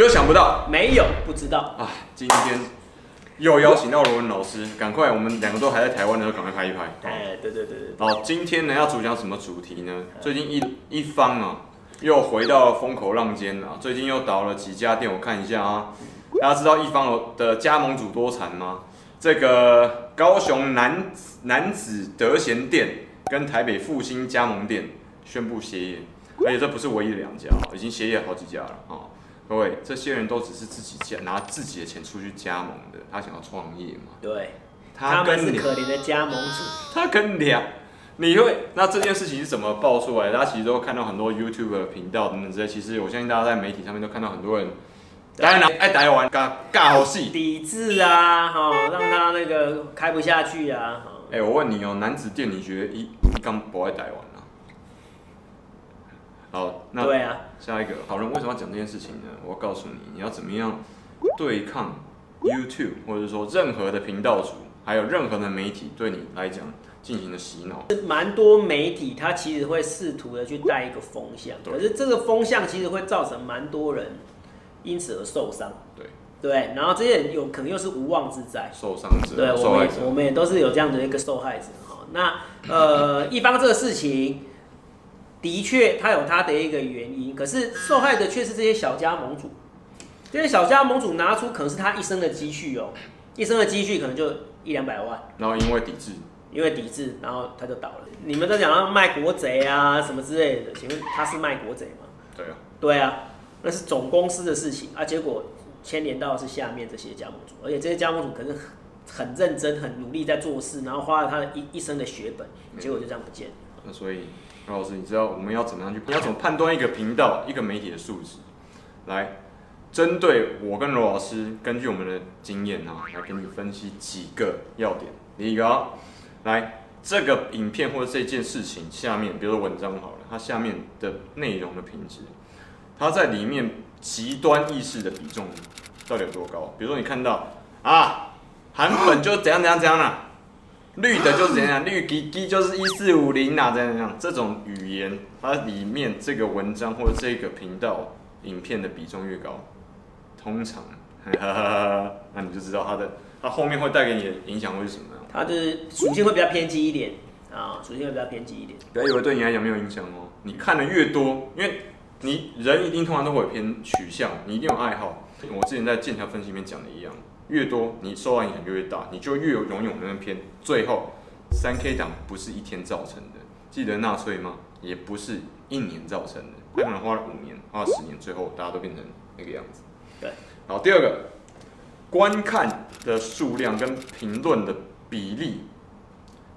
只有想不到，没有不知道啊！今天又邀请到罗文老师，赶快，我们两个都还在台湾的时候，赶快拍一拍。哎，对对对对。好，今天呢要主讲什么主题呢？最近一一方啊，又回到了风口浪尖啊，最近又倒了几家店，我看一下啊。大家知道一方的加盟主多惨吗？这个高雄男男子德贤店跟台北复兴加盟店宣布歇业，而且这不是唯一的两家，已经歇业好几家了啊。各位，这些人都只是自己加拿自己的钱出去加盟的，他想要创业嘛？对，他们是可怜的加盟主。他跟两，你会那这件事情是怎么爆出来的？大家其实都看到很多 YouTube 的频道等等之类。其实我相信大家在媒体上面都看到很多人，当然爱台湾尬尬好戏，抵制啊，哈，让他那个开不下去啊。哎、欸，我问你哦、喔，男子店你觉得一一刚不爱台湾？好，那对啊，下一个好人为什么要讲这件事情呢？我要告诉你，你要怎么样对抗 YouTube，或者说任何的频道主，还有任何的媒体对你来讲进行的洗脑。蛮多媒体他其实会试图的去带一个风向，可是这个风向其实会造成蛮多人因此而受伤。对对，然后这些人有可能又是无妄之灾，受伤者，对，我们我们也都是有这样的一个受害者哈。那呃，一方这个事情。的确，他有他的一个原因，可是受害的却是这些小加盟主。这些小加盟主拿出可能是他一生的积蓄哦，一生的积蓄可能就一两百万，然后因为抵制，因为抵制，然后他就倒了。你们都讲要卖国贼啊什么之类的，请问他是卖国贼吗？对啊，对啊，那是总公司的事情啊，结果牵连到的是下面这些加盟主，而且这些加盟主可是很认真、很努力在做事，然后花了他的一一生的血本，结果就这样不见了。那所以。老师，你知道我们要怎么样去？你要怎么判断一个频道、一个媒体的素质？来，针对我跟罗老师，根据我们的经验啊，来给你分析几个要点。第一个啊，来，这个影片或者这件事情下面，比如说文章好了，它下面的内容的品质，它在里面极端意识的比重到底有多高？比如说你看到啊，韩粉就怎样怎样怎样了。绿的就是怎样，绿滴滴就是一四五零啊，怎样这样，这种语言，它里面这个文章或者这个频道影片的比重越高，通常，哈哈哈，那你就知道它的，它后面会带给你的影响会是什么样？它的属性会比较偏激一点啊，属性会比较偏激一点。不要以为对你来讲没有影响哦，你看的越多，因为你人一定通常都会有偏取向，你一定有爱好。我之前在剑桥分析里面讲的一样。越多，你受到影响就越大，你就越有勇勇的偏。最后，三 K 党不是一天造成的，记得纳粹吗？也不是一年造成的，他可能花了五年，花了十年，最后大家都变成那个样子。对，好，第二个，观看的数量跟评论的比例，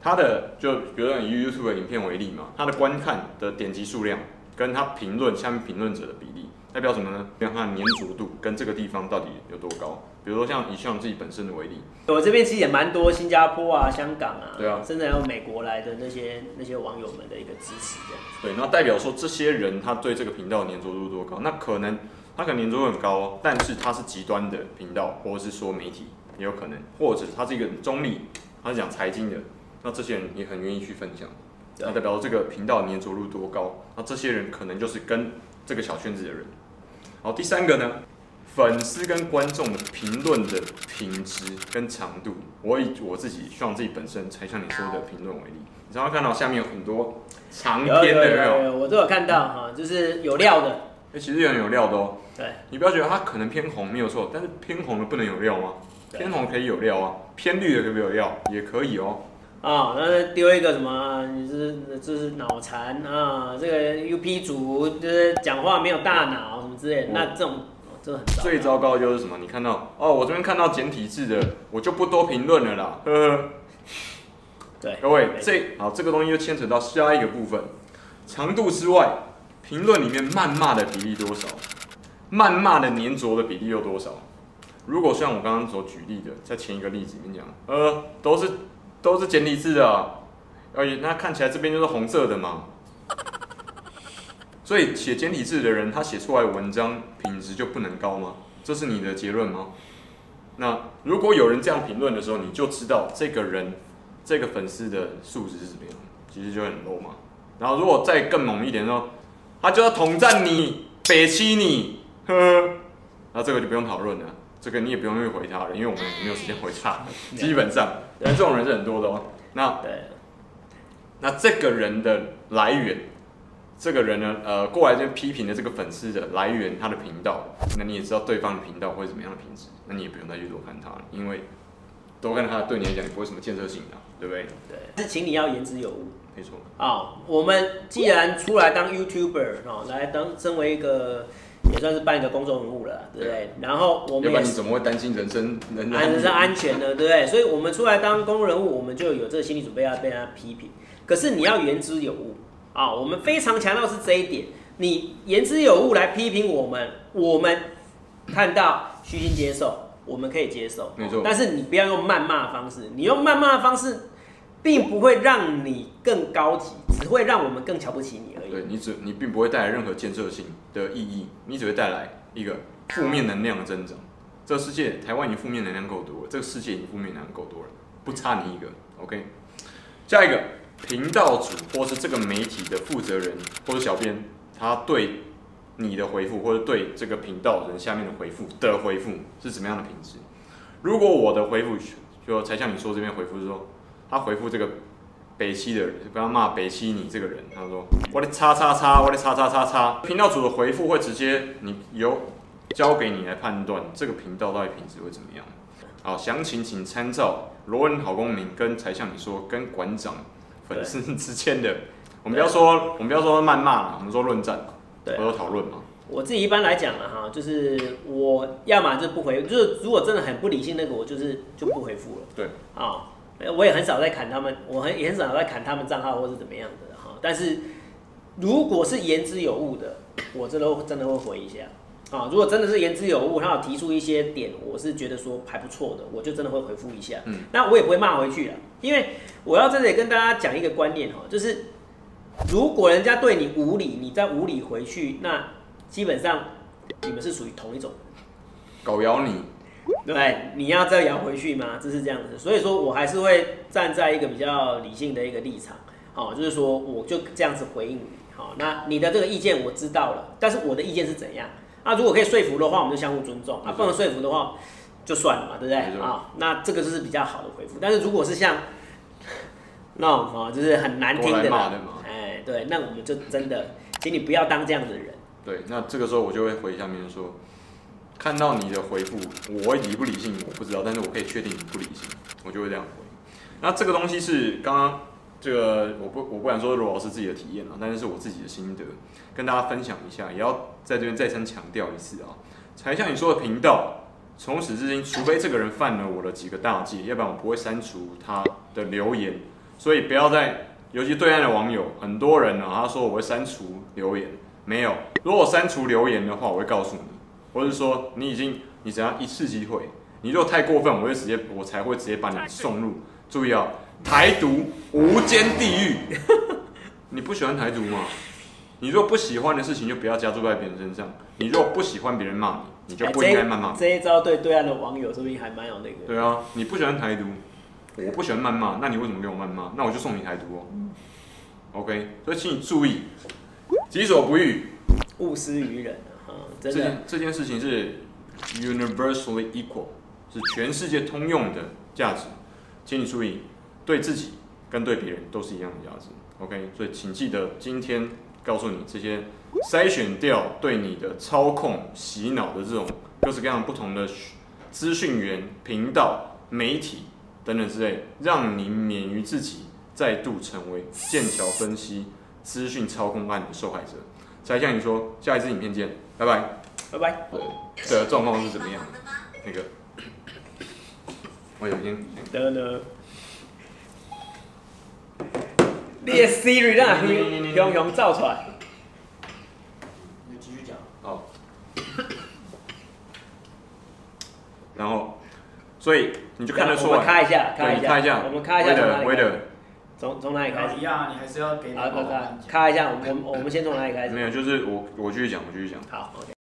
它的就比如说以 YouTube 的影片为例嘛，它的观看的点击数量跟它评论下面评论者的比例，代表什么呢？代表它的粘着度跟这个地方到底有多高。比如说像以像自己本身的为例，我这边其实也蛮多新加坡啊、香港啊，对啊，甚至还有美国来的那些那些网友们的一个支持这样子。对，那代表说这些人他对这个频道的粘着度多高？那可能他可能粘着度很高，但是他是极端的频道，或者是说媒体也有可能，或者他是一个中立，他是讲财经的，那这些人也很愿意去分享。那代表说这个频道的粘着度多高？那这些人可能就是跟这个小圈子的人。好，第三个呢？粉丝跟观众的评论的品质跟长度，我以我自己，希望自己本身才像你说的评论为例，你常常看到下面有很多长篇的，有没有？我都有看到哈，就是有料的。哎、欸，其实有人有料的哦。对，你不要觉得它可能偏红没有错，但是偏红的不能有料吗？偏红可以有料啊，偏绿的可不可以有料？也可以哦。啊，那丢一个什么？你是这是脑残啊？这个 UP 主就是讲话没有大脑之类的，那这种。最糟糕的就是什么？你看到哦，我这边看到简体字的，我就不多评论了啦。呵呵。对，各位，这好，这个东西就牵扯到下一个部分，长度之外，评论里面谩骂的比例多少？谩骂的粘着的比例又多少？如果像我刚刚所举例的，在前一个例子里面讲，呃，都是都是简体字的，而且那看起来这边就是红色的嘛。所以写简体字的人，他写出来的文章品质就不能高吗？这是你的结论吗？那如果有人这样评论的时候，你就知道这个人这个粉丝的素质是怎么样，其实就很 low 嘛。然后如果再更猛一点说，他就要统战你、北欺你，呵呵，那这个就不用讨论了，这个你也不用去回他了，因为我们没有时间回他。基本上，但这种人是很多的哦。那对，那这个人的来源，这个人呢，呃，过来这边批评的这个粉丝的来源，他的频道，那你也知道对方的频道会怎么样的品质，那你也不用再去多看他了，因为多看他对你来讲也不会什么建设性的，对不对？对，是请你要言之有物。没错。啊，我们既然出来当 YouTuber 哦，来当身为一个。也算是办一个公众人物了，对不对？然后我们也，要不然你怎么会担心人身人人身安全呢？对不对？所以，我们出来当公众人物，我们就有这个心理准备要被他批评。可是你要言之有物啊！我们非常强调是这一点。你言之有物来批评我们，我们看到虚心接受，我们可以接受。没错。但是你不要用谩骂的方式，你用谩骂的方式。并不会让你更高级，只会让我们更瞧不起你而已。对，你只你并不会带来任何建设性的意义，你只会带来一个负面能量的增长。这个世界，台湾已经负面能量够多了，这个世界已经负面能量够多了，不差你一个。OK，下一个频道主或是这个媒体的负责人或者小编，他对你的回复或者对这个频道人下面的回复的回复是怎么样的品质？如果我的回复就才像你说这边回复是说。他回复这个北七的人，不要骂北七你这个人，他说我的叉叉叉，我的叉叉叉叉。频道主的回复会直接你由交给你来判断这个频道到底品质会怎么样。好，详情请参照罗恩好公民跟才向你说跟馆长粉丝之间的，我们不要说我们不要说谩骂了，我们说论战，对，或者讨论嘛。我自己一般来讲了哈，就是我要么就不回，就是如果真的很不理性那个，我就是就不回复了。对，啊。我也很少在砍他们，我很也很少在砍他们账号或是怎么样的哈。但是如果是言之有物的，我真的真的会回一下啊。如果真的是言之有物，他有提出一些点，我是觉得说还不错的，我就真的会回复一下。嗯，那我也不会骂回去了，因为我要在这里跟大家讲一个观念哈，就是如果人家对你无理，你再无理回去，那基本上你们是属于同一种，狗咬你。对，你要再咬回去吗？这是这样子，所以说我还是会站在一个比较理性的一个立场，好，就是说我就这样子回应你，好，那你的这个意见我知道了，但是我的意见是怎样？那如果可以说服的话，我们就相互尊重；啊，不能说服的话，就算了嘛，对不对？啊，那这个就是比较好的回复。但是如果是像那种啊，就是很难听的嘛，哎，对，那我们就真的，请你不要当这样的人。对，那这个时候我就会回下面说。看到你的回复，我理不理性我不知道，但是我可以确定你不理性，我就会这样回。那这个东西是刚刚这个我不我不敢说罗老师自己的体验啊，但是是我自己的心得，跟大家分享一下，也要在这边再三强调一次啊。才像你说的频道，从始至今，除非这个人犯了我的几个大忌，要不然我不会删除他的留言。所以不要再，尤其对岸的网友，很多人呢，他说我会删除留言，没有。如果删除留言的话，我会告诉你。或者说你已经你只要一次机会，你如果太过分，我会直接我才会直接把你送入。注意啊，台独无间地狱。你不喜欢台独吗？你如果不喜欢的事情，就不要加注在别人身上。你如果不喜欢别人骂你，你就不应该谩骂。这一招对对岸的网友说不定还蛮有那个。对啊，你不喜欢台独，我不喜欢谩骂，那你为什么给我谩骂？那我就送你台独哦。OK，所以请你注意，己所不欲，勿施于人。这件这件事情是 universally equal，是全世界通用的价值，请你注意，对自己跟对别人都是一样的价值。OK，所以请记得今天告诉你这些筛选掉对你的操控、洗脑的这种各式各样不同的资讯源、频道、媒体等等之类，让你免于自己再度成为剑桥分析资讯操控案的受害者。才向你说，下一支影片见，拜拜，拜拜。的状况是怎么样？那个，我有天。得了。你的 Siri 让熊熊熊造出来。你继续讲。好。然后，所以你就看得出来。我们开一下，开一下。开一下。我们开一下。为了。从从哪里开始？一样，你还是要给。好，咔咔，咔一下，我们我们先从哪里开始？没有，就是我我继续讲，我继续讲。好，OK。